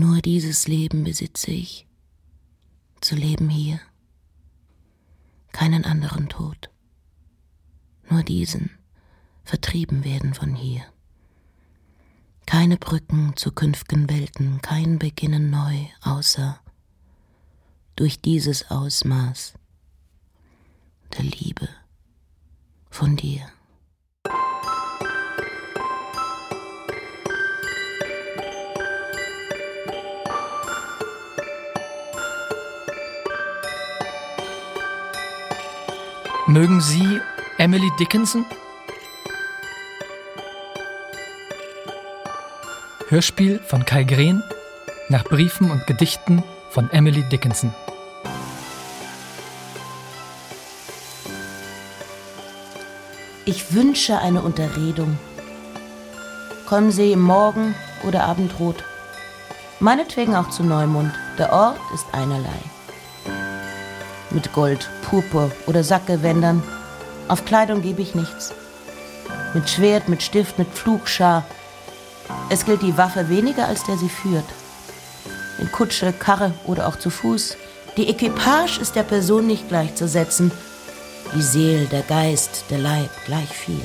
Nur dieses Leben besitze ich, zu leben hier, keinen anderen Tod, nur diesen, vertrieben werden von hier. Keine Brücken zu künftigen Welten, kein Beginnen neu, außer durch dieses Ausmaß der Liebe von dir. Mögen Sie Emily Dickinson? Hörspiel von Kai Green nach Briefen und Gedichten von Emily Dickinson. Ich wünsche eine Unterredung. Kommen Sie morgen oder Abendrot. Meinetwegen auch zu Neumond. Der Ort ist einerlei mit Gold, Purpur oder Sackgewändern. Auf Kleidung gebe ich nichts. Mit Schwert, mit Stift, mit Pflugschar. Es gilt die Waffe weniger, als der sie führt. In Kutsche, Karre oder auch zu Fuß. Die Equipage ist der Person nicht gleichzusetzen. Die Seele, der Geist, der Leib gleich viel.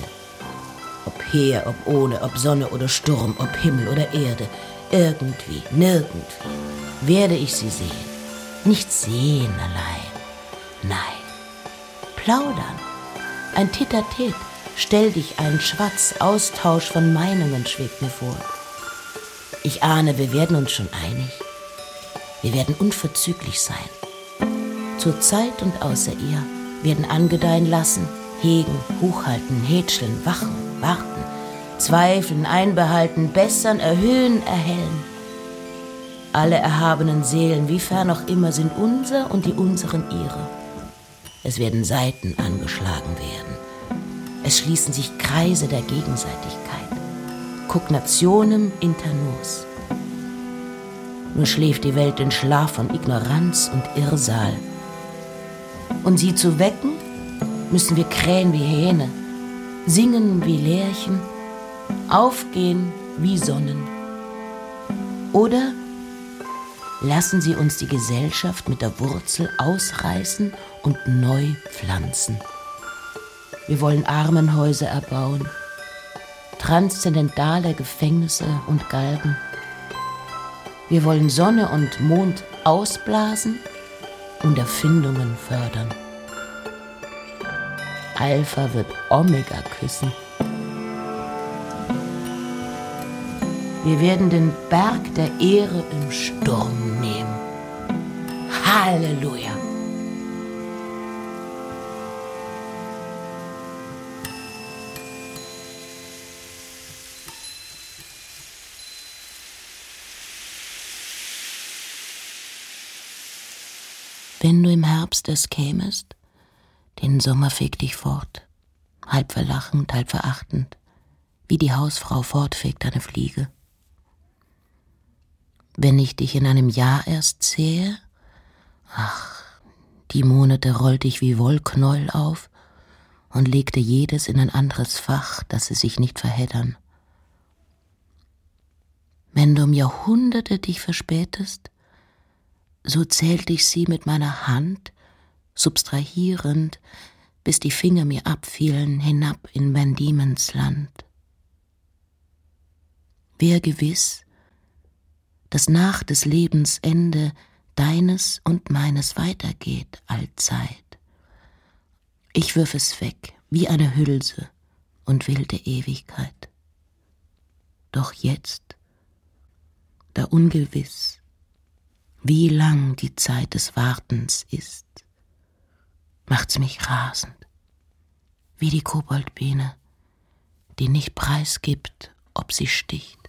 Ob her, ob ohne, ob Sonne oder Sturm, ob Himmel oder Erde. Irgendwie, nirgendwie werde ich sie sehen. Nicht sehen allein Nein. Plaudern. Ein Tete-a-Tete. Stell dich ein Schwatz, Austausch von Meinungen schwebt mir vor. Ich ahne, wir werden uns schon einig. Wir werden unverzüglich sein. Zur Zeit und außer ihr werden angedeihen lassen, hegen, hochhalten, hätscheln, wachen, warten, zweifeln, einbehalten, bessern, erhöhen, erhellen. Alle erhabenen Seelen, wie fern auch immer, sind unser und die unseren ihre. Es werden Seiten angeschlagen werden. Es schließen sich Kreise der Gegenseitigkeit. Cognationem inter nos. Nur schläft die Welt den Schlaf von Ignoranz und Irrsal. Und sie zu wecken, müssen wir krähen wie Hähne, singen wie Lerchen, aufgehen wie Sonnen. Oder lassen Sie uns die Gesellschaft mit der Wurzel ausreißen und neu pflanzen. Wir wollen Armenhäuser erbauen, transzendentale Gefängnisse und Galgen. Wir wollen Sonne und Mond ausblasen und Erfindungen fördern. Alpha wird Omega küssen. Wir werden den Berg der Ehre im Sturm nehmen. Halleluja! Wenn du im Herbst es kämest, den Sommer fegt dich fort, halb verlachend, halb verachtend, wie die Hausfrau fortfegt eine Fliege. Wenn ich dich in einem Jahr erst sehe, ach, die Monate rollte ich wie Wollknäuel auf und legte jedes in ein anderes Fach, dass sie sich nicht verheddern. Wenn du um Jahrhunderte dich verspätest, so zählte ich sie mit meiner Hand, substrahierend, bis die Finger mir abfielen hinab in Van Diemen's Land. Wer gewiss, dass nach des Lebens Ende deines und meines weitergeht allzeit. Ich wirf es weg wie eine Hülse und wilde Ewigkeit. Doch jetzt, da ungewiss, wie lang die Zeit des Wartens ist, macht's mich rasend, wie die Koboldbiene, die nicht preisgibt, ob sie sticht.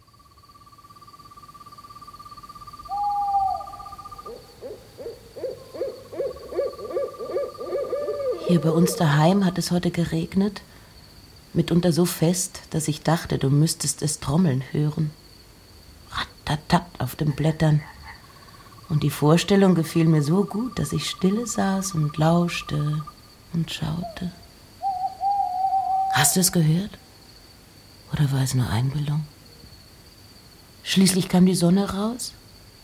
Hier bei uns daheim hat es heute geregnet, mitunter so fest, dass ich dachte, du müsstest es trommeln hören. Ratatat auf den Blättern. Und die Vorstellung gefiel mir so gut, dass ich stille saß und lauschte und schaute. Hast du es gehört? Oder war es nur Einbildung? Schließlich kam die Sonne raus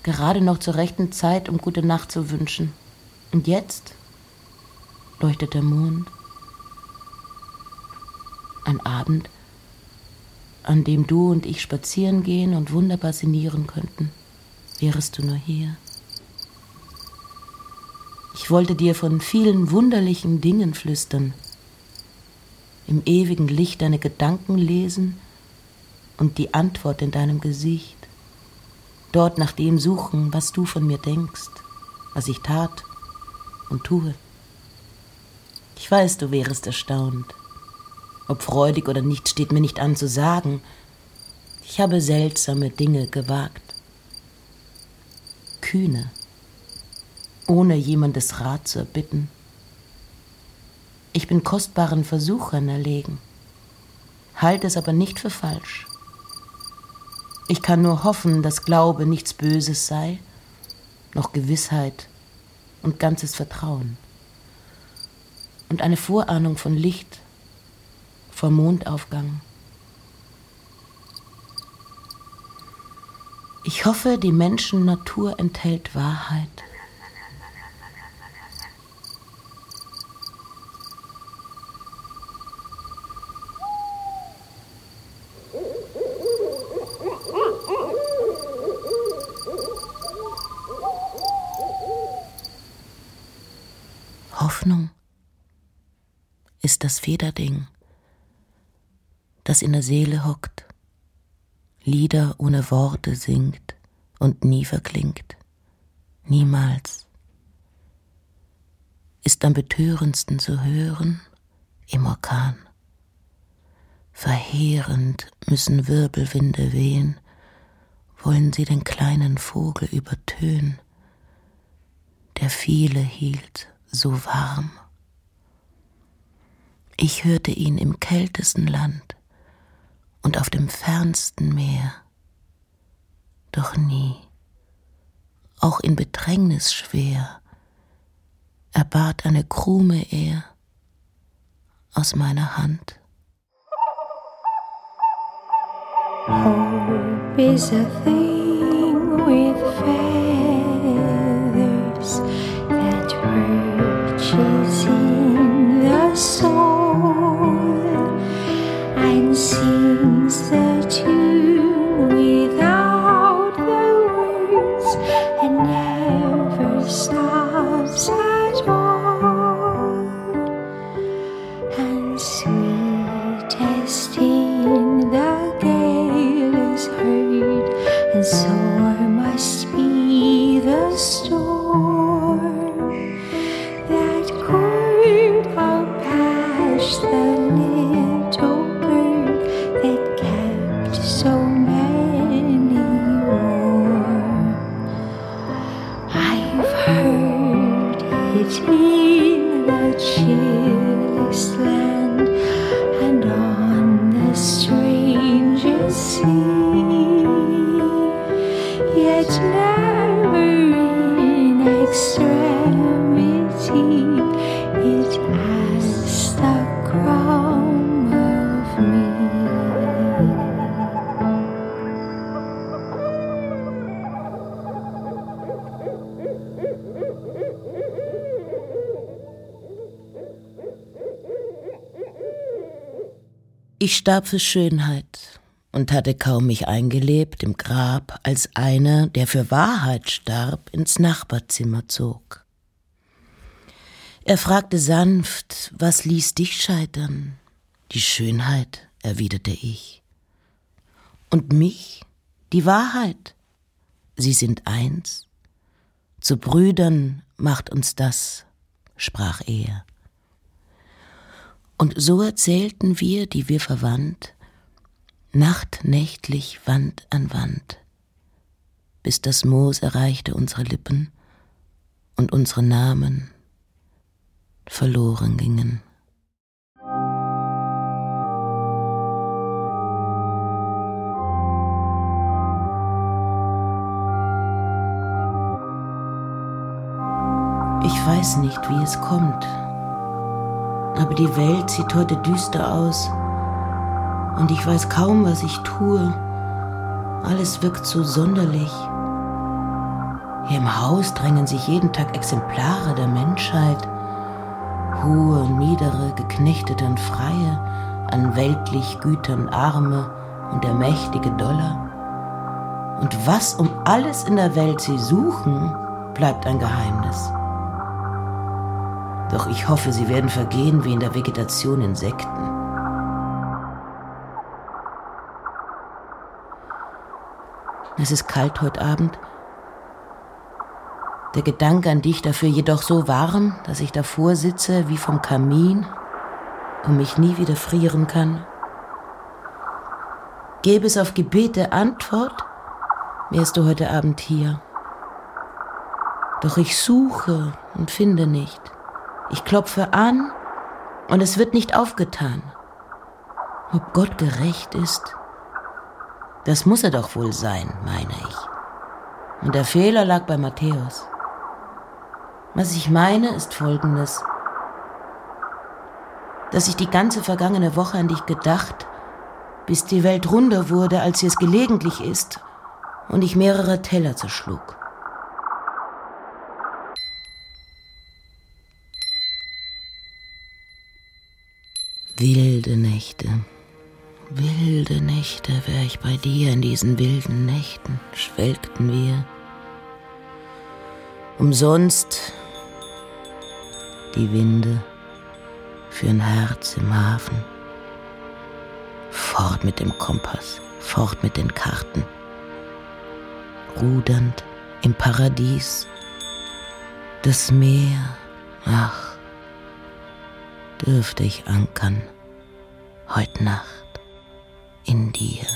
Gerade noch zur rechten Zeit, um gute Nacht zu wünschen. Und jetzt leuchtet der Mond. Ein Abend, an dem du und ich spazieren gehen und wunderbar sinnieren könnten. Wärest du nur hier. Ich wollte dir von vielen wunderlichen Dingen flüstern, im ewigen Licht deine Gedanken lesen und die Antwort in deinem Gesicht, dort nach dem suchen, was du von mir denkst, was ich tat und tue. Ich weiß, du wärest erstaunt. Ob freudig oder nicht, steht mir nicht an zu sagen. Ich habe seltsame Dinge gewagt. Kühne ohne jemandes Rat zu erbitten. Ich bin kostbaren Versuchern erlegen, halte es aber nicht für falsch. Ich kann nur hoffen, dass Glaube nichts Böses sei, noch Gewissheit und ganzes Vertrauen. Und eine Vorahnung von Licht vor Mondaufgang. Ich hoffe, die Menschennatur enthält Wahrheit. Hoffnung ist das Federding, das in der Seele hockt, Lieder ohne Worte singt und nie verklingt, niemals. Ist am betörendsten zu hören im Orkan. Verheerend müssen Wirbelwinde wehen, wollen sie den kleinen Vogel übertönen, der viele hielt so warm. Ich hörte ihn im kältesten Land und auf dem fernsten Meer, doch nie, auch in Bedrängnis schwer, erbat eine Krume er aus meiner Hand. Hope is a thing with feathers between the chilly slams. Ich starb für Schönheit und hatte kaum mich eingelebt im Grab, als einer, der für Wahrheit starb, ins Nachbarzimmer zog. Er fragte sanft, was ließ dich scheitern? Die Schönheit, erwiderte ich. Und mich? Die Wahrheit. Sie sind eins. Zu Brüdern macht uns das, sprach er. Und so erzählten wir, die wir verwandt, nachtnächtlich Wand an Wand, bis das Moos erreichte unsere Lippen und unsere Namen verloren gingen. Ich weiß nicht, wie es kommt, aber die Welt sieht heute düster aus und ich weiß kaum, was ich tue. Alles wirkt so sonderlich. Hier im Haus drängen sich jeden Tag Exemplare der Menschheit, hohe und niedere, geknechtete und freie, an weltlich Gütern Arme und der mächtige Dollar. Und was um alles in der Welt sie suchen, bleibt ein Geheimnis. Doch ich hoffe, sie werden vergehen wie in der Vegetation Insekten. Es ist kalt heute Abend. Der Gedanke an dich dafür jedoch so warm, dass ich davor sitze wie vom Kamin und mich nie wieder frieren kann. Gäbe es auf Gebete Antwort, wärst du heute Abend hier. Doch ich suche und finde nicht. Ich klopfe an und es wird nicht aufgetan. Ob Gott gerecht ist, das muss er doch wohl sein, meine ich. Und der Fehler lag bei Matthäus. Was ich meine, ist folgendes. Dass ich die ganze vergangene Woche an dich gedacht, bis die Welt runder wurde, als sie es gelegentlich ist, und ich mehrere Teller zerschlug. Wilde Nächte, wilde Nächte wär ich bei dir in diesen wilden Nächten, schwelgten wir. Umsonst die Winde für ein Herz im Hafen. Fort mit dem Kompass, fort mit den Karten. Rudernd im Paradies, das Meer, ach, dürfte ich ankern, heut Nacht in dir.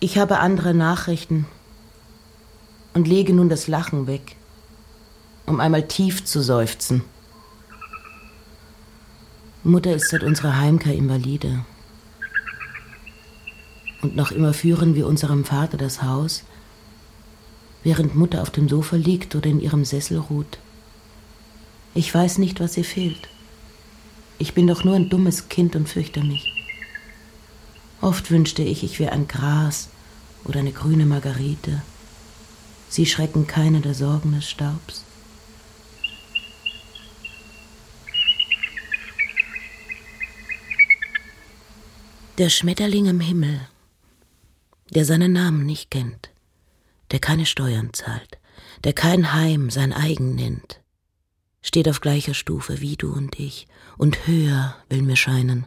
Ich habe andere Nachrichten und lege nun das Lachen weg, um einmal tief zu seufzen. Mutter ist seit unserer Heimkehr invalide. Und noch immer führen wir unserem Vater das Haus, während Mutter auf dem Sofa liegt oder in ihrem Sessel ruht. Ich weiß nicht, was ihr fehlt. Ich bin doch nur ein dummes Kind und fürchte mich. Oft wünschte ich, ich wäre ein Gras oder eine grüne Margarite. Sie schrecken keine der Sorgen des Staubs. Der Schmetterling im Himmel der seinen Namen nicht kennt, der keine Steuern zahlt, der kein Heim sein eigen nennt, steht auf gleicher Stufe wie du und ich, und höher will mir scheinen.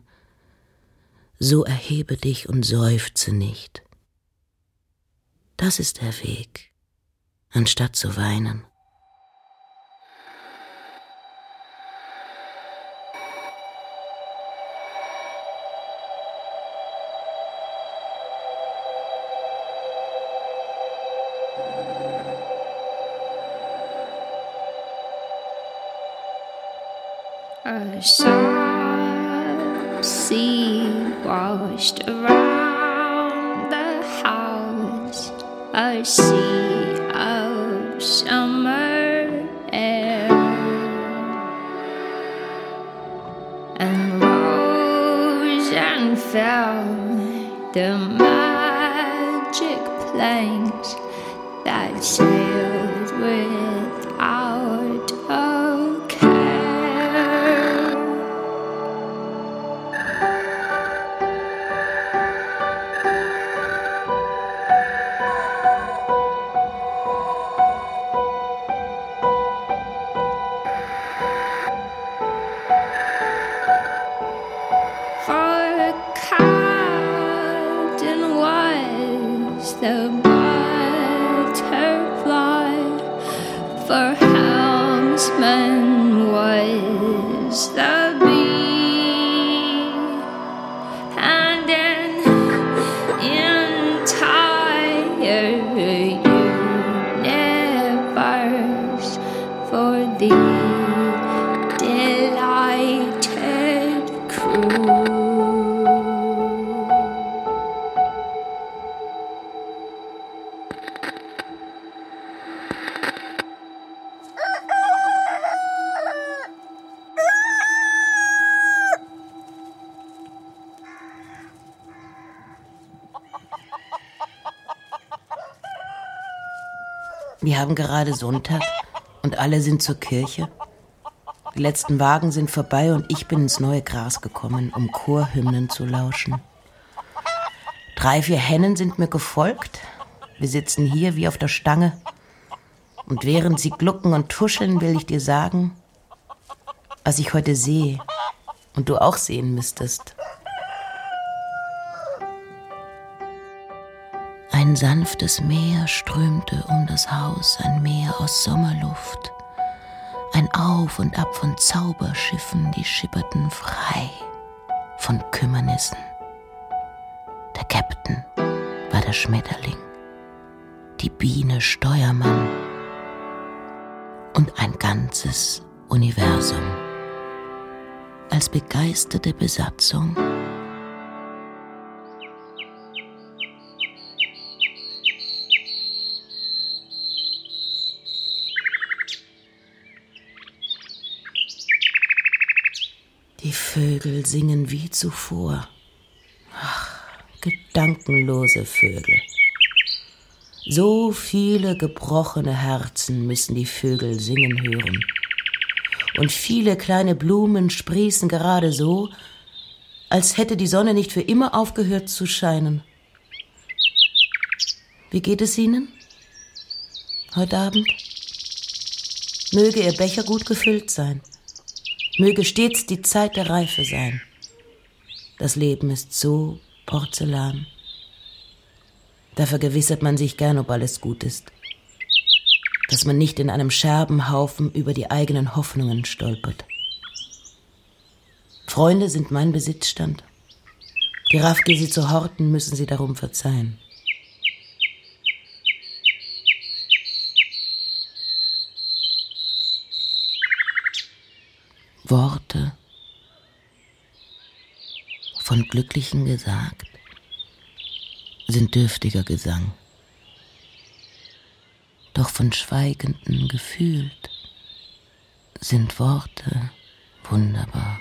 So erhebe dich und seufze nicht. Das ist der Weg, anstatt zu weinen. A soft sea washed around the house, a sea of summer air, and rose and fell the magic planes that sailed without Wir haben gerade Sonntag und alle sind zur Kirche. Die letzten Wagen sind vorbei und ich bin ins neue Gras gekommen, um Chorhymnen zu lauschen. Drei, vier Hennen sind mir gefolgt. Wir sitzen hier wie auf der Stange. Und während sie glucken und tuscheln, will ich dir sagen, was ich heute sehe und du auch sehen müsstest. Ein sanftes Meer strömte um das Haus, ein Meer aus Sommerluft. Ein Auf und Ab von Zauberschiffen, die schipperten frei von Kümmernissen. Der Captain war der Schmetterling, die Biene Steuermann und ein ganzes Universum. Als begeisterte Besatzung Vögel singen wie zuvor. Ach, gedankenlose Vögel. So viele gebrochene Herzen müssen die Vögel singen hören. Und viele kleine Blumen sprießen gerade so, als hätte die Sonne nicht für immer aufgehört zu scheinen. Wie geht es Ihnen heute Abend? Möge Ihr Becher gut gefüllt sein. Möge stets die Zeit der Reife sein. Das Leben ist so Porzellan. Da vergewissert man sich gern, ob alles gut ist. Dass man nicht in einem Scherbenhaufen über die eigenen Hoffnungen stolpert. Freunde sind mein Besitzstand. Die Raffgier sie zu horten, müssen sie darum verzeihen. Worte von Glücklichen gesagt sind dürftiger Gesang, doch von Schweigenden gefühlt sind Worte wunderbar.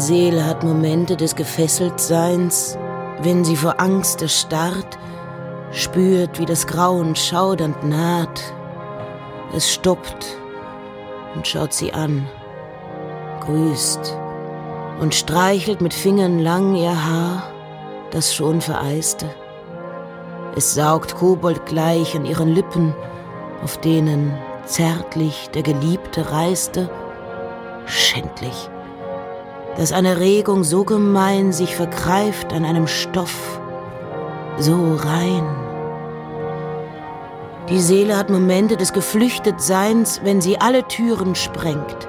Seele hat Momente des Gefesseltseins, wenn sie vor Angst erstarrt, spürt, wie das Grauen schaudernd naht. Es stoppt und schaut sie an, grüßt und streichelt mit Fingern lang ihr Haar, das schon vereiste. Es saugt koboldgleich an ihren Lippen, auf denen zärtlich der Geliebte reiste. Schändlich dass eine Regung so gemein sich vergreift an einem Stoff, so rein. Die Seele hat Momente des Geflüchtetseins, wenn sie alle Türen sprengt,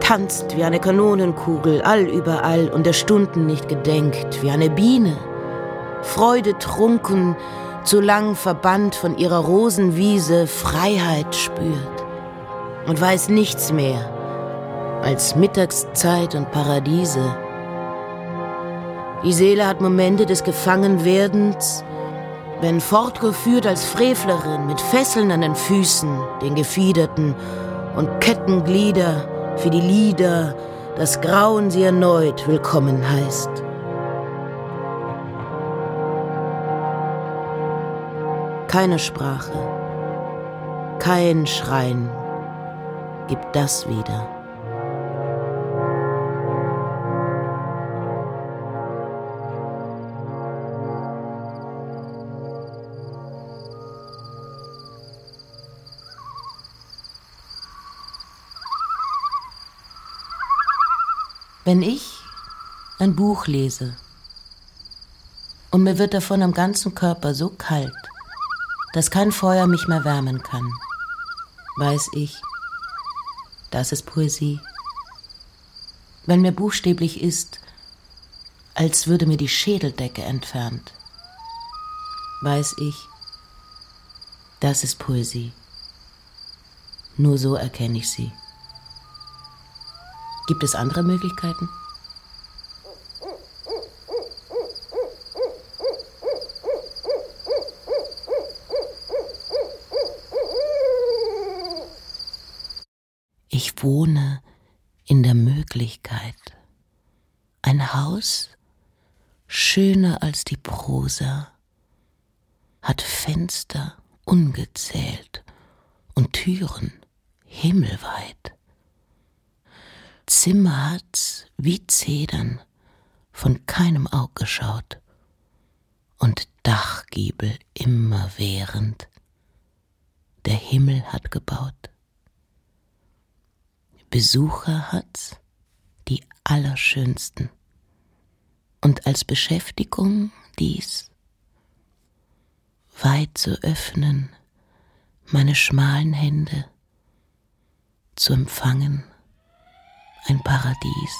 tanzt wie eine Kanonenkugel allüberall und der Stunden nicht gedenkt, wie eine Biene, Freude trunken, zu lang verbannt von ihrer Rosenwiese Freiheit spürt und weiß nichts mehr als Mittagszeit und Paradiese. Die Seele hat Momente des Gefangenwerdens, wenn fortgeführt als Frevlerin mit Fesseln an den Füßen, den Gefiederten und Kettenglieder für die Lieder, das Grauen sie erneut willkommen heißt. Keine Sprache, kein Schreien gibt das wieder. Wenn ich ein Buch lese und mir wird davon am ganzen Körper so kalt, dass kein Feuer mich mehr wärmen kann, weiß ich, das ist Poesie. Wenn mir buchstäblich ist, als würde mir die Schädeldecke entfernt, weiß ich, das ist Poesie. Nur so erkenne ich sie. Gibt es andere Möglichkeiten? Ich wohne in der Möglichkeit. Ein Haus, schöner als die Prosa, hat Fenster ungezählt und Türen himmelweit. Zimmer hat's wie Zedern, von keinem Aug geschaut und Dachgiebel immerwährend. Der Himmel hat gebaut. Besucher hat's, die allerschönsten. Und als Beschäftigung dies, weit zu öffnen, meine schmalen Hände, zu empfangen ein Paradies.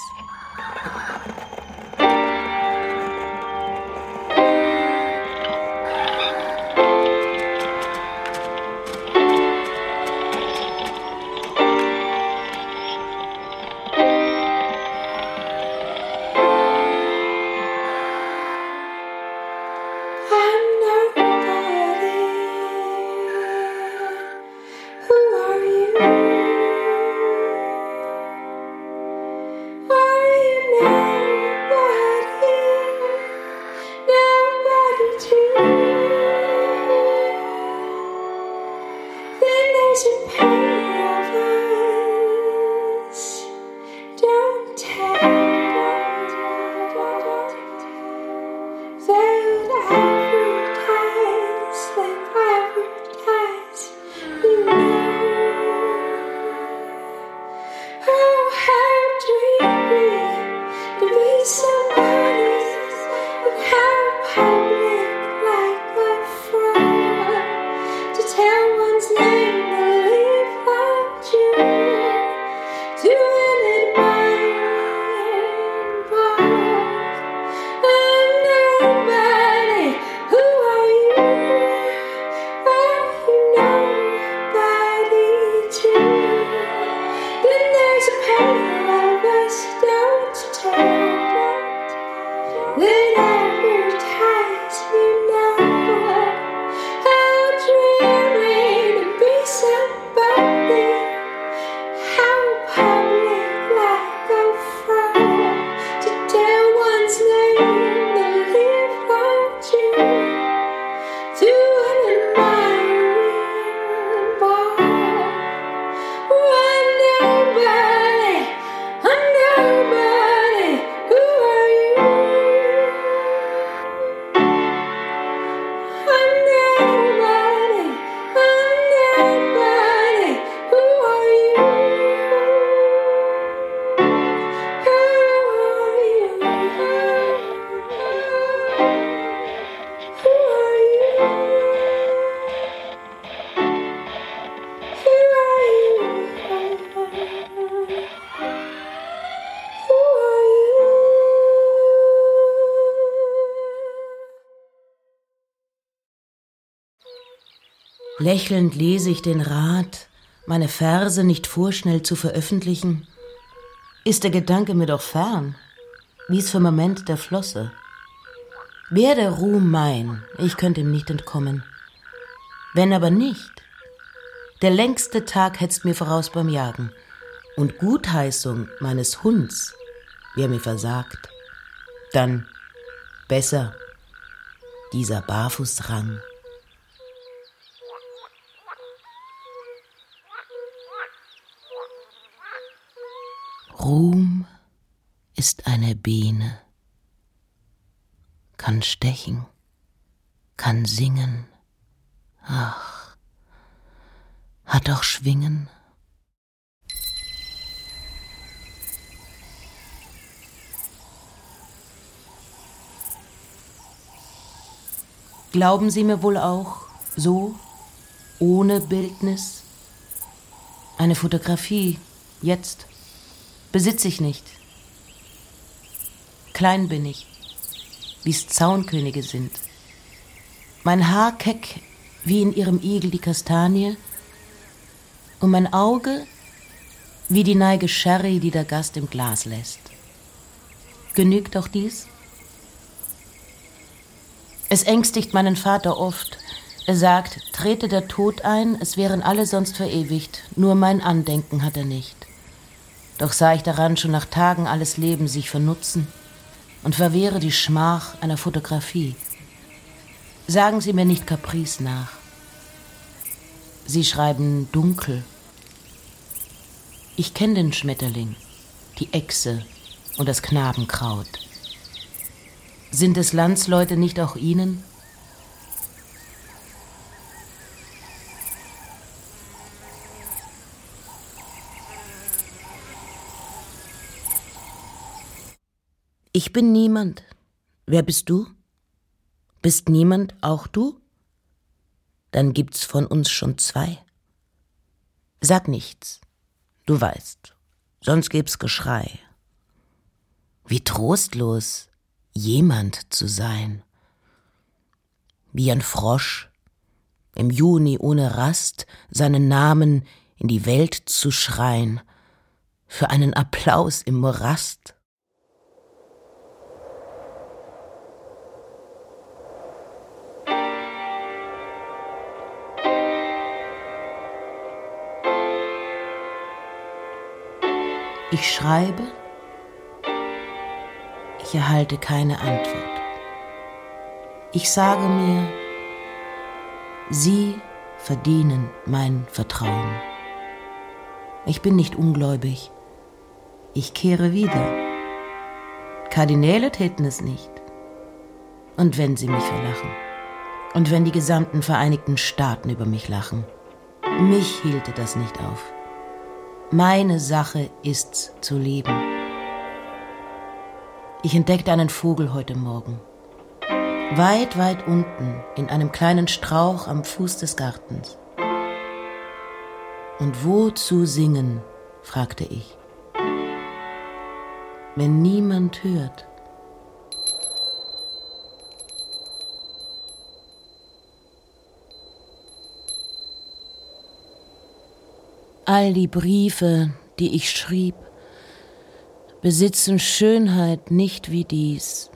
Lächelnd lese ich den Rat, meine Verse nicht vorschnell zu veröffentlichen. Ist der Gedanke mir doch fern, wie's für Moment der Flosse. Wär der Ruhm mein, ich könnte ihm nicht entkommen. Wenn aber nicht, der längste Tag hetzt mir voraus beim Jagen, und Gutheißung meines Hunds wär mir versagt, dann besser dieser Barfußrang. Ruhm ist eine Biene, kann stechen, kann singen, ach, hat auch Schwingen. Glauben Sie mir wohl auch, so, ohne Bildnis? Eine Fotografie, jetzt besitze ich nicht. Klein bin ich, wie's Zaunkönige sind. Mein Haar keck wie in ihrem Igel die Kastanie und mein Auge wie die Neige Sherry, die der Gast im Glas lässt. Genügt auch dies? Es ängstigt meinen Vater oft. Er sagt, trete der Tod ein, es wären alle sonst verewigt, nur mein Andenken hat er nicht. Doch sah ich daran schon nach Tagen alles Leben sich vernutzen und verwehre die Schmach einer Fotografie. Sagen Sie mir nicht Caprice nach. Sie schreiben dunkel. Ich kenne den Schmetterling, die Echse und das Knabenkraut. Sind es Landsleute nicht auch Ihnen? Ich bin niemand. Wer bist du? Bist niemand auch du? Dann gibt's von uns schon zwei. Sag nichts. Du weißt. Sonst gibt's Geschrei. Wie trostlos, jemand zu sein. Wie ein Frosch, im Juni ohne Rast seinen Namen in die Welt zu schreien, für einen Applaus im Morast. Ich schreibe, ich erhalte keine Antwort. Ich sage mir, Sie verdienen mein Vertrauen. Ich bin nicht ungläubig. Ich kehre wieder. Kardinäle täten es nicht. Und wenn sie mich verlachen. Und wenn die gesamten Vereinigten Staaten über mich lachen. Mich hielte das nicht auf. Meine Sache ist's zu leben. Ich entdeckte einen Vogel heute Morgen. Weit, weit unten, in einem kleinen Strauch am Fuß des Gartens. Und wozu singen? fragte ich. Wenn niemand hört. All die Briefe, die ich schrieb, besitzen Schönheit nicht wie dies.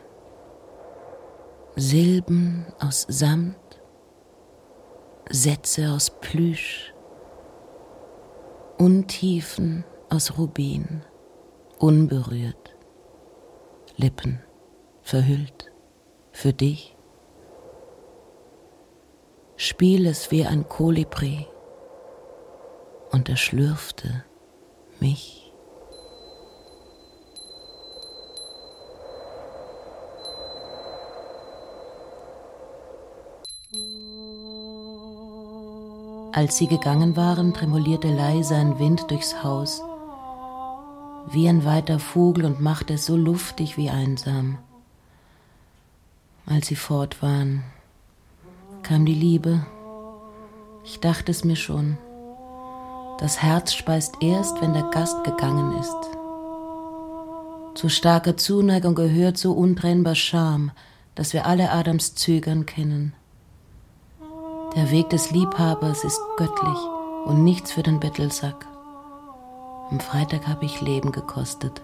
Silben aus Samt, Sätze aus Plüsch, Untiefen aus Rubin, unberührt, Lippen verhüllt für dich. Spiel es wie ein Kolibri und er schlürfte mich. Als sie gegangen waren, tremolierte leise ein Wind durchs Haus, wie ein weiter Vogel und machte es so luftig wie einsam. Als sie fort waren, kam die Liebe. Ich dachte es mir schon. Das Herz speist erst, wenn der Gast gegangen ist. Zu starke Zuneigung gehört so untrennbar Scham, dass wir alle Adams Zögern kennen. Der Weg des Liebhabers ist göttlich und nichts für den Bettelsack. Am Freitag habe ich Leben gekostet,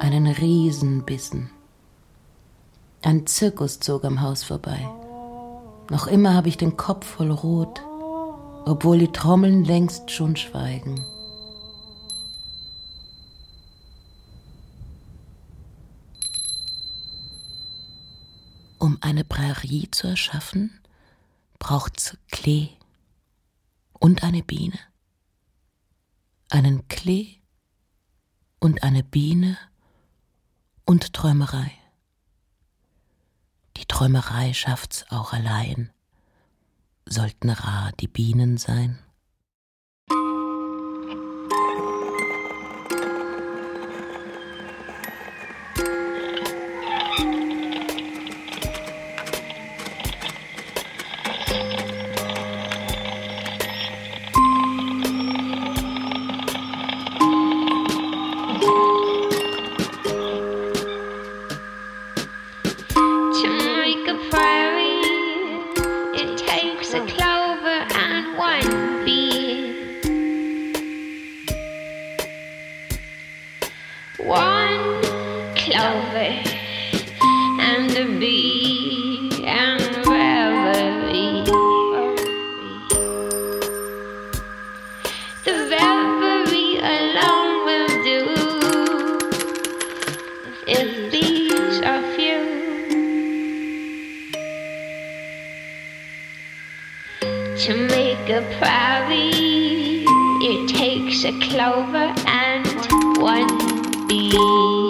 einen Riesenbissen. Ein Zirkus zog am Haus vorbei. Noch immer habe ich den Kopf voll Rot obwohl die Trommeln längst schon schweigen. Um eine Prärie zu erschaffen, braucht's Klee und eine Biene. Einen Klee und eine Biene und Träumerei. Die Träumerei schafft's auch allein sollten rar die Bienen sein? It takes a clover and one bee.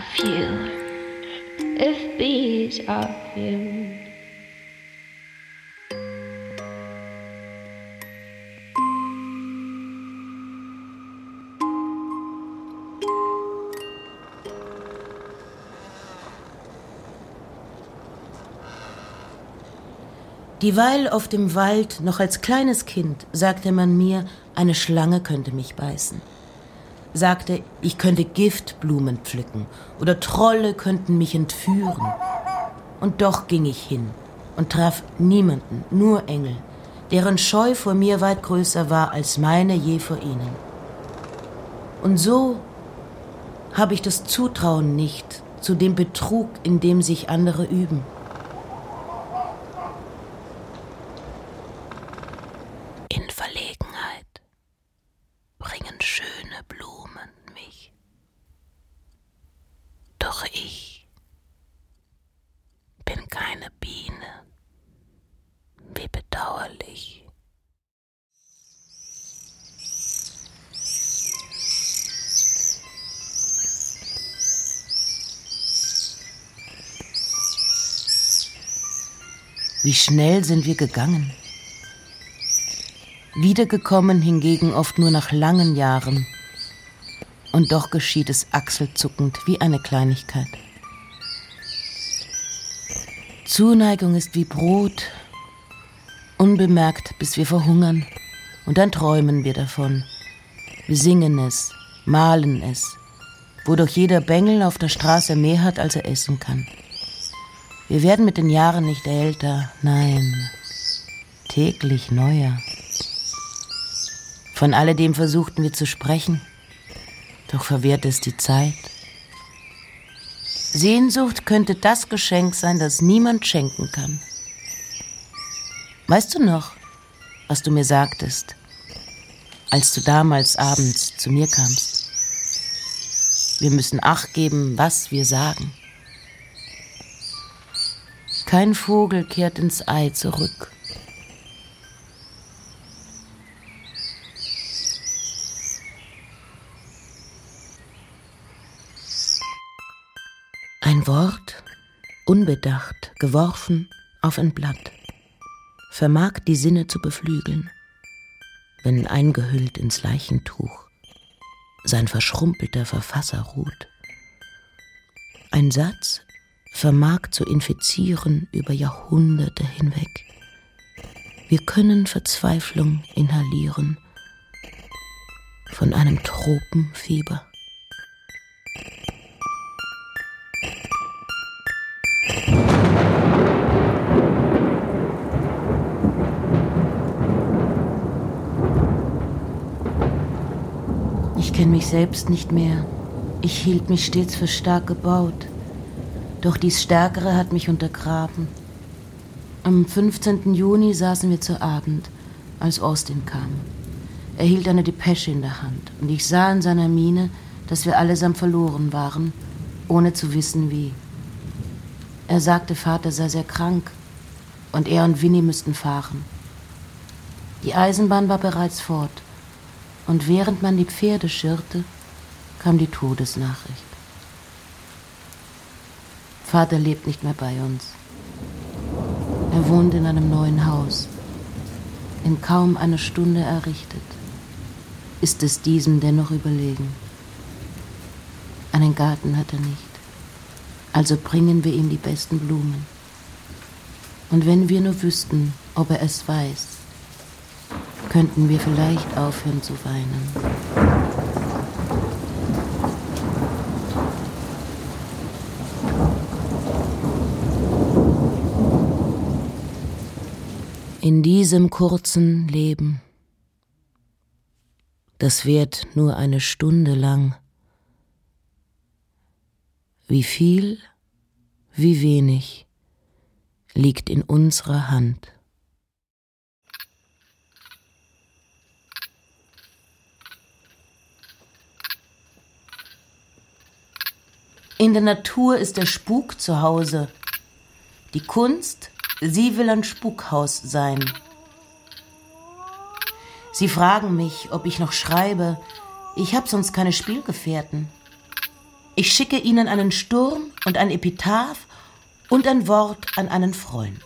Are few. If bees are few. Dieweil auf dem Wald, noch als kleines Kind, sagte man mir, eine Schlange könnte mich beißen. Sagte, ich könnte Giftblumen pflücken oder Trolle könnten mich entführen. Und doch ging ich hin und traf niemanden, nur Engel, deren Scheu vor mir weit größer war als meine je vor ihnen. Und so habe ich das Zutrauen nicht zu dem Betrug, in dem sich andere üben. In Verlegenheit bringen schöne Blumen mich. Doch ich bin keine Biene. Wie bedauerlich. Wie schnell sind wir gegangen. Wiedergekommen hingegen oft nur nach langen Jahren. Und doch geschieht es achselzuckend wie eine Kleinigkeit. Zuneigung ist wie Brot, unbemerkt, bis wir verhungern, und dann träumen wir davon. Wir singen es, malen es, wodurch jeder Bengel auf der Straße mehr hat, als er essen kann. Wir werden mit den Jahren nicht älter, nein, täglich neuer. Von alledem versuchten wir zu sprechen, doch verwehrt es die Zeit. Sehnsucht könnte das Geschenk sein, das niemand schenken kann. Weißt du noch, was du mir sagtest, als du damals abends zu mir kamst? Wir müssen Acht geben, was wir sagen. Kein Vogel kehrt ins Ei zurück. Ein Wort, unbedacht, geworfen auf ein Blatt, vermag die Sinne zu beflügeln, wenn eingehüllt ins Leichentuch sein verschrumpelter Verfasser ruht. Ein Satz vermag zu infizieren über Jahrhunderte hinweg. Wir können Verzweiflung inhalieren von einem Tropenfieber. Ich kenne mich selbst nicht mehr. Ich hielt mich stets für stark gebaut. Doch dies Stärkere hat mich untergraben. Am 15. Juni saßen wir zu Abend, als Austin kam. Er hielt eine Depesche in der Hand und ich sah in seiner Miene, dass wir allesamt verloren waren, ohne zu wissen wie. Er sagte, Vater sei sehr krank. und er und Winnie müssten fahren. Die Eisenbahn war bereits fort, und während man die Pferde schirrte, kam die Todesnachricht. Vater lebt nicht mehr bei uns. Er wohnt in einem neuen Haus, in kaum einer Stunde errichtet. Ist es diesem dennoch überlegen? Einen Garten hat er nicht, also bringen wir ihm die besten Blumen. Und wenn wir nur wüssten, ob er es weiß, könnten wir vielleicht aufhören zu weinen. In diesem kurzen Leben, das währt nur eine Stunde lang, wie viel, wie wenig liegt in unserer Hand. In der Natur ist der Spuk zu Hause. Die Kunst Sie will ein Spukhaus sein. Sie fragen mich, ob ich noch schreibe. Ich habe sonst keine Spielgefährten. Ich schicke ihnen einen Sturm und ein Epitaph und ein Wort an einen Freund.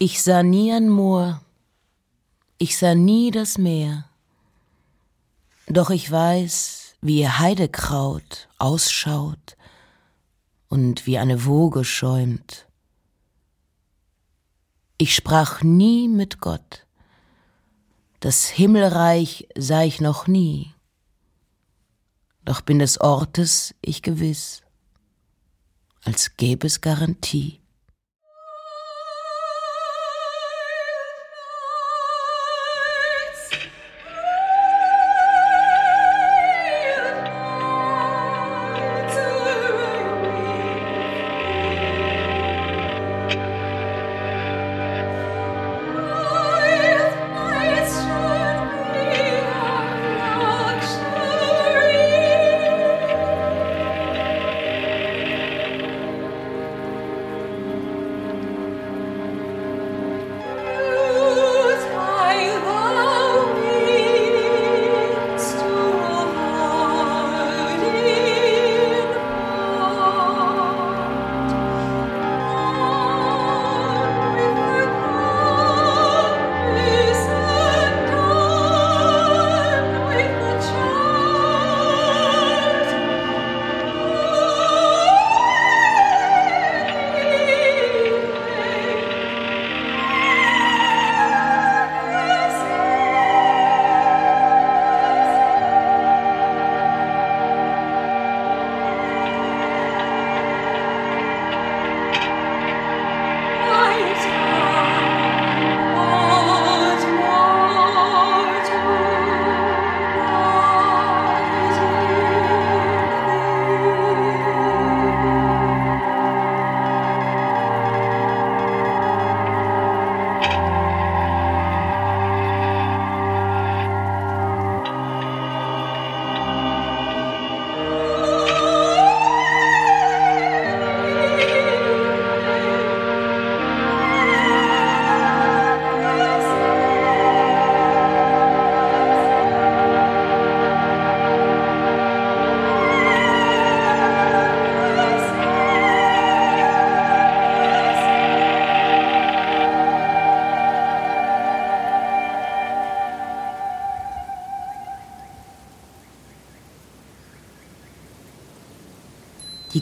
Ich sah nie ein Moor, ich sah nie das Meer. Doch ich weiß, wie ihr Heidekraut ausschaut und wie eine Woge schäumt. Ich sprach nie mit Gott, das Himmelreich sah ich noch nie, doch bin des Ortes ich gewiss, als gäbe es Garantie.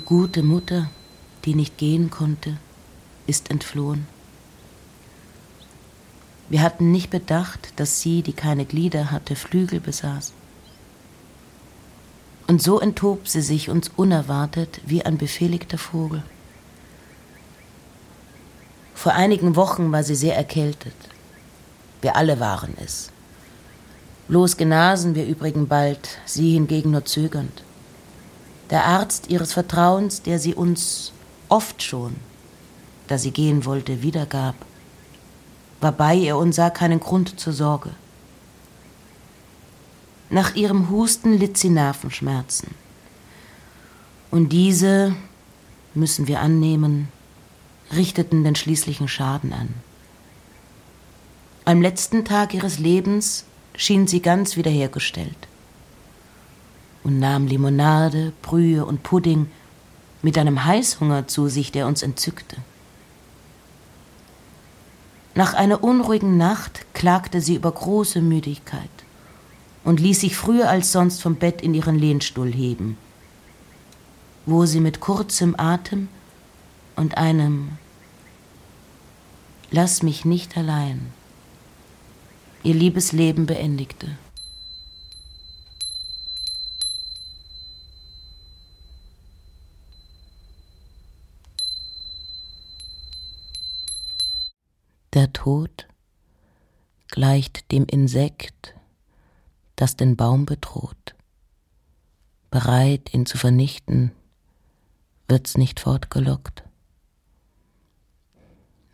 Gute Mutter, die nicht gehen konnte, ist entflohen. Wir hatten nicht bedacht, dass sie, die keine Glieder hatte, Flügel besaß. Und so enthob sie sich uns unerwartet wie ein befehligter Vogel. Vor einigen Wochen war sie sehr erkältet. Wir alle waren es. Bloß genasen wir übrigen bald, sie hingegen nur zögernd der Arzt ihres Vertrauens, der sie uns oft schon, da sie gehen wollte, wiedergab, war bei ihr und sah keinen Grund zur Sorge. Nach ihrem Husten litt sie Nervenschmerzen. Und diese, müssen wir annehmen, richteten den schließlichen Schaden an. Am letzten Tag ihres Lebens schien sie ganz wiederhergestellt und nahm Limonade, Brühe und Pudding mit einem Heißhunger zu sich, der uns entzückte. Nach einer unruhigen Nacht klagte sie über große Müdigkeit und ließ sich früher als sonst vom Bett in ihren Lehnstuhl heben, wo sie mit kurzem Atem und einem Lass mich nicht allein ihr liebes Leben beendigte. Der Tod gleicht dem Insekt, das den Baum bedroht. Bereit, ihn zu vernichten, wird's nicht fortgelockt.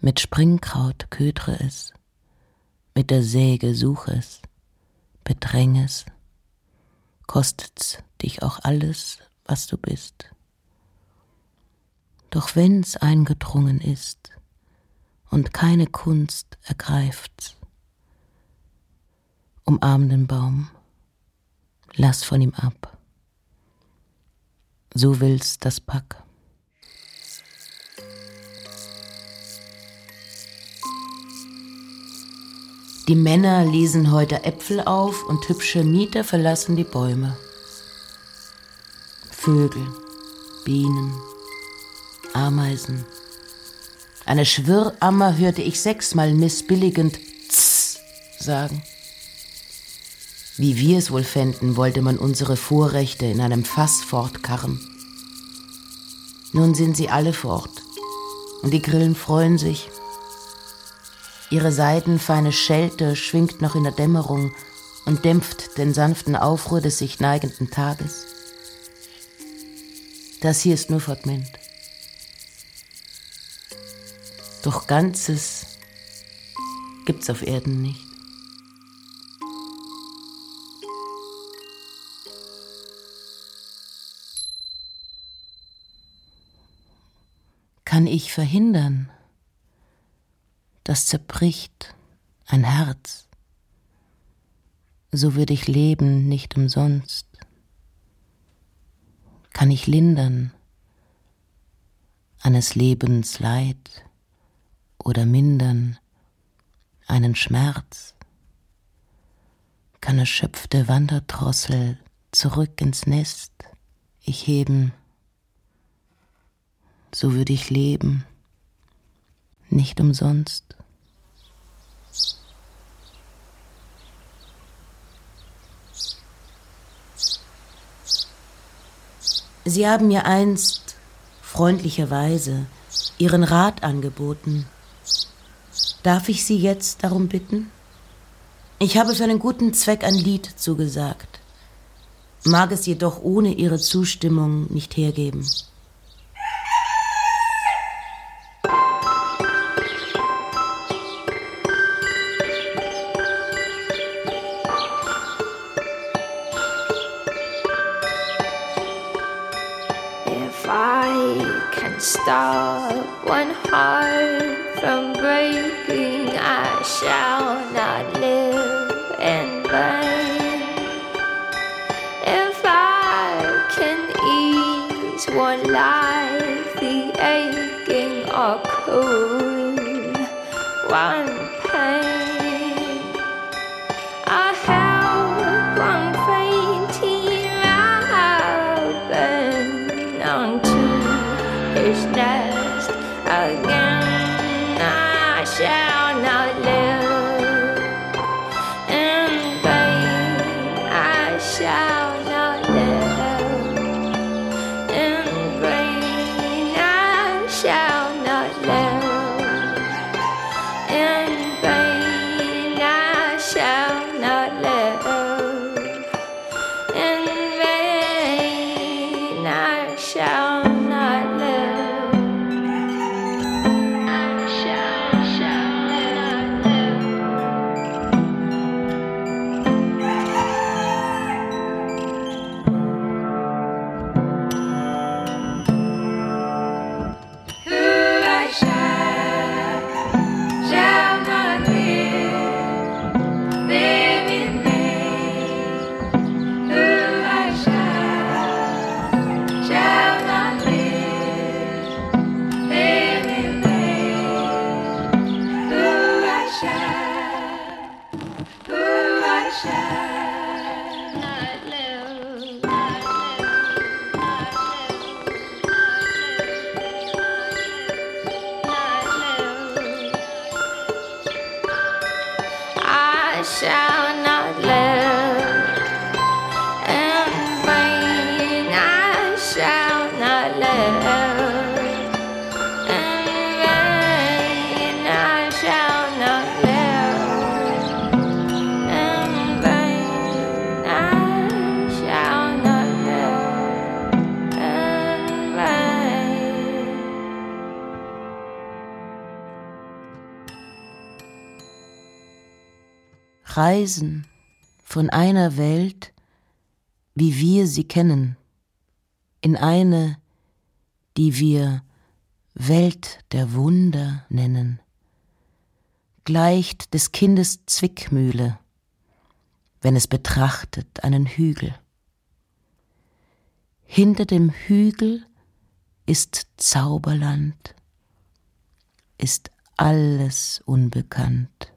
Mit Springkraut ködre es, mit der Säge such es, bedräng es, kostet's dich auch alles, was du bist. Doch wenn's eingedrungen ist, und keine Kunst ergreift's. Umarm den Baum, lass von ihm ab. So will's das Pack. Die Männer lesen heute Äpfel auf und hübsche Mieter verlassen die Bäume. Vögel, Bienen, Ameisen, eine Schwirrammer hörte ich sechsmal missbilligend Tss sagen. Wie wir es wohl fänden, wollte man unsere Vorrechte in einem Fass fortkarren. Nun sind sie alle fort, und die Grillen freuen sich. Ihre seidenfeine Schelte schwingt noch in der Dämmerung und dämpft den sanften Aufruhr des sich neigenden Tages. Das hier ist nur Fragment. Doch Ganzes gibt's auf Erden nicht. Kann ich verhindern, dass zerbricht ein Herz, so würde ich leben nicht umsonst. Kann ich lindern eines Lebens Leid, oder mindern einen Schmerz, kann erschöpfte Wanderdrossel zurück ins Nest. Ich heben, so würde ich leben, nicht umsonst. Sie haben mir einst freundlicherweise Ihren Rat angeboten, Darf ich Sie jetzt darum bitten? Ich habe für einen guten Zweck ein Lied zugesagt, mag es jedoch ohne Ihre Zustimmung nicht hergeben. If I can stop one heart from breaking, I shall not live in vain. If I can ease one life, the aching or cool one Reisen von einer Welt, wie wir sie kennen, in eine, die wir Welt der Wunder nennen, gleicht des Kindes Zwickmühle, wenn es betrachtet einen Hügel. Hinter dem Hügel ist Zauberland, ist alles unbekannt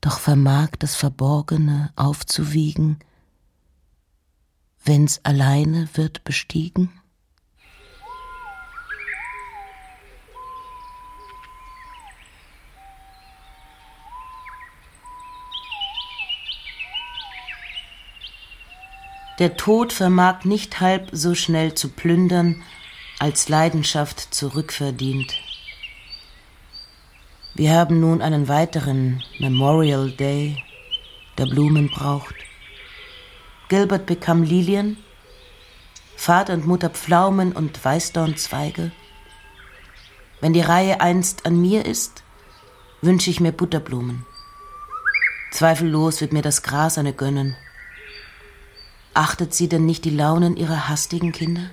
doch vermag das Verborgene aufzuwiegen, wenn's alleine wird bestiegen? Der Tod vermag nicht halb so schnell zu plündern, als Leidenschaft zurückverdient. Wir haben nun einen weiteren Memorial Day, der Blumen braucht. Gilbert bekam Lilien, Vater und Mutter Pflaumen und Weißdornzweige. Wenn die Reihe einst an mir ist, wünsche ich mir Butterblumen. Zweifellos wird mir das Gras eine gönnen. Achtet sie denn nicht die Launen ihrer hastigen Kinder?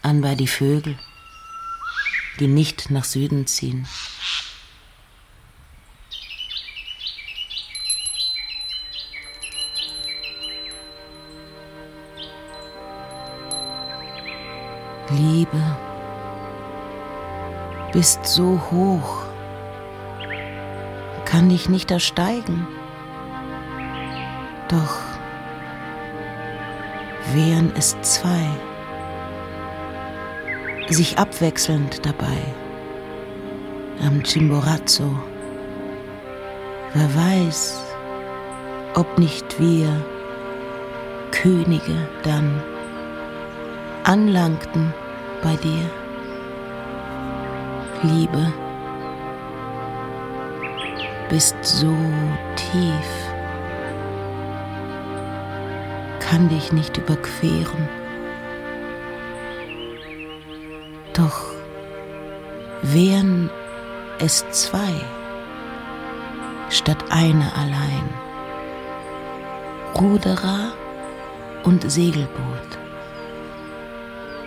Anbei die Vögel die nicht nach Süden ziehen. Liebe, bist so hoch, kann dich nicht ersteigen. Doch wären es zwei sich abwechselnd dabei. Am Chimborazo. Wer weiß, ob nicht wir Könige dann anlangten bei dir. Liebe, bist so tief, kann dich nicht überqueren. Doch wären es zwei statt einer allein, Ruderer und Segelboot,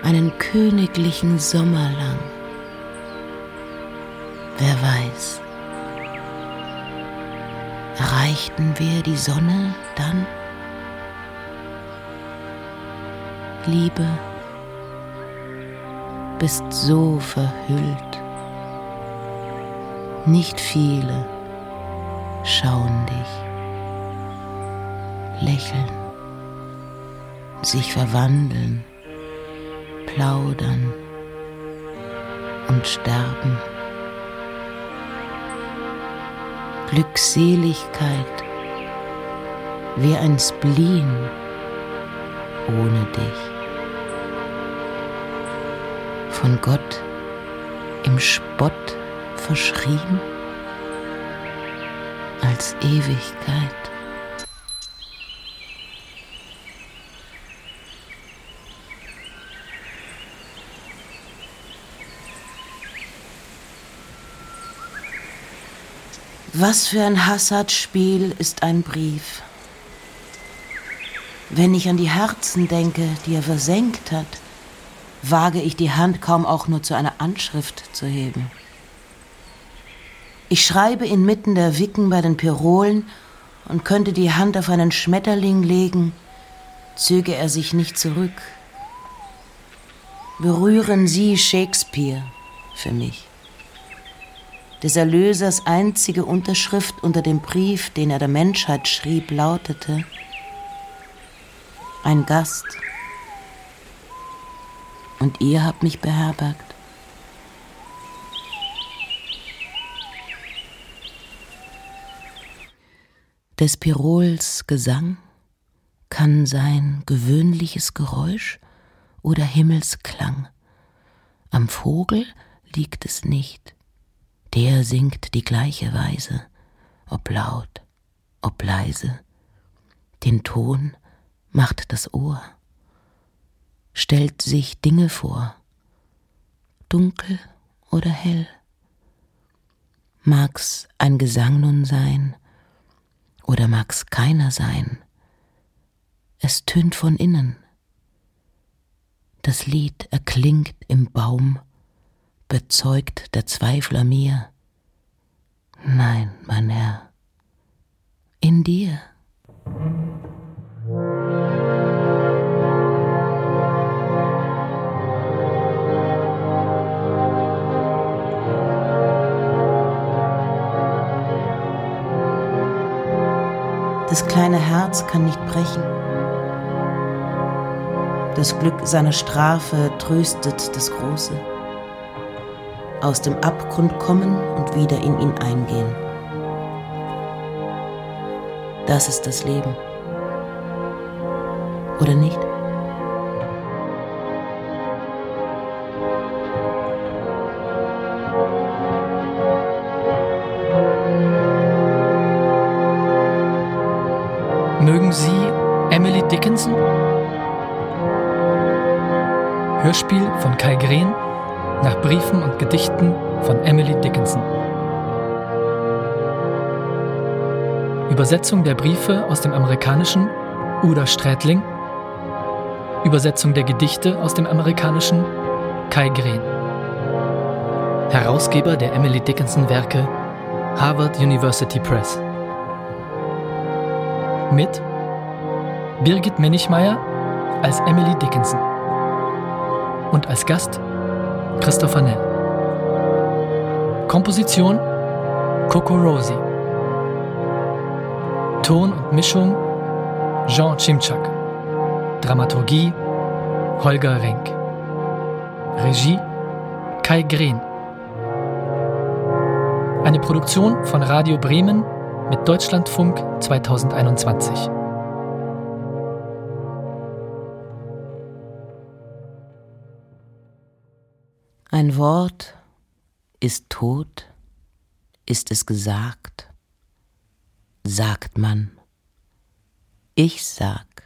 einen königlichen Sommer lang. Wer weiß, erreichten wir die Sonne dann? Liebe, bist so verhüllt. Nicht viele schauen dich, lächeln, sich verwandeln, plaudern und sterben. Glückseligkeit wie ein Spleen ohne dich von Gott im Spott verschrieben als Ewigkeit. Was für ein Hassadspiel ist ein Brief. Wenn ich an die Herzen denke, die er versenkt hat, wage ich die Hand kaum auch nur zu einer Anschrift zu heben. Ich schreibe inmitten der Wicken bei den Pirolen und könnte die Hand auf einen Schmetterling legen, zöge er sich nicht zurück. Berühren Sie Shakespeare für mich. des Erlösers einzige Unterschrift unter dem Brief, den er der Menschheit schrieb, lautete Ein Gast. Und ihr habt mich beherbergt. Des Pirols Gesang kann sein gewöhnliches Geräusch oder Himmelsklang. Am Vogel liegt es nicht der singt die gleiche Weise, ob laut, ob leise. Den Ton macht das Ohr, stellt sich Dinge vor, dunkel oder hell. Mag's ein Gesang nun sein, oder mag's keiner sein, es tönt von innen. Das Lied erklingt im Baum bezeugt der Zweifler mir. Nein, mein Herr, in dir. Das kleine Herz kann nicht brechen. Das Glück seiner Strafe tröstet das Große aus dem Abgrund kommen und wieder in ihn eingehen. Das ist das Leben. Oder nicht? Mögen Sie Emily Dickinson? Hörspiel von Kai Green nach Briefen und Gedichten von Emily Dickinson. Übersetzung der Briefe aus dem Amerikanischen Uda Strätling. Übersetzung der Gedichte aus dem Amerikanischen Kai Green. Herausgeber der Emily Dickinson Werke Harvard University Press. Mit Birgit Menichmeier als Emily Dickinson und als Gast Christopher Nell. Komposition Coco Rosi. Ton und Mischung Jean Chimchak. Dramaturgie Holger Renk. Regie Kai Green. Eine Produktion von Radio Bremen mit Deutschlandfunk 2021. Wort ist tot, ist es gesagt, sagt man. Ich sag,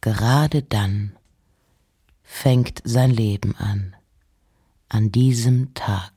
gerade dann fängt sein Leben an, an diesem Tag.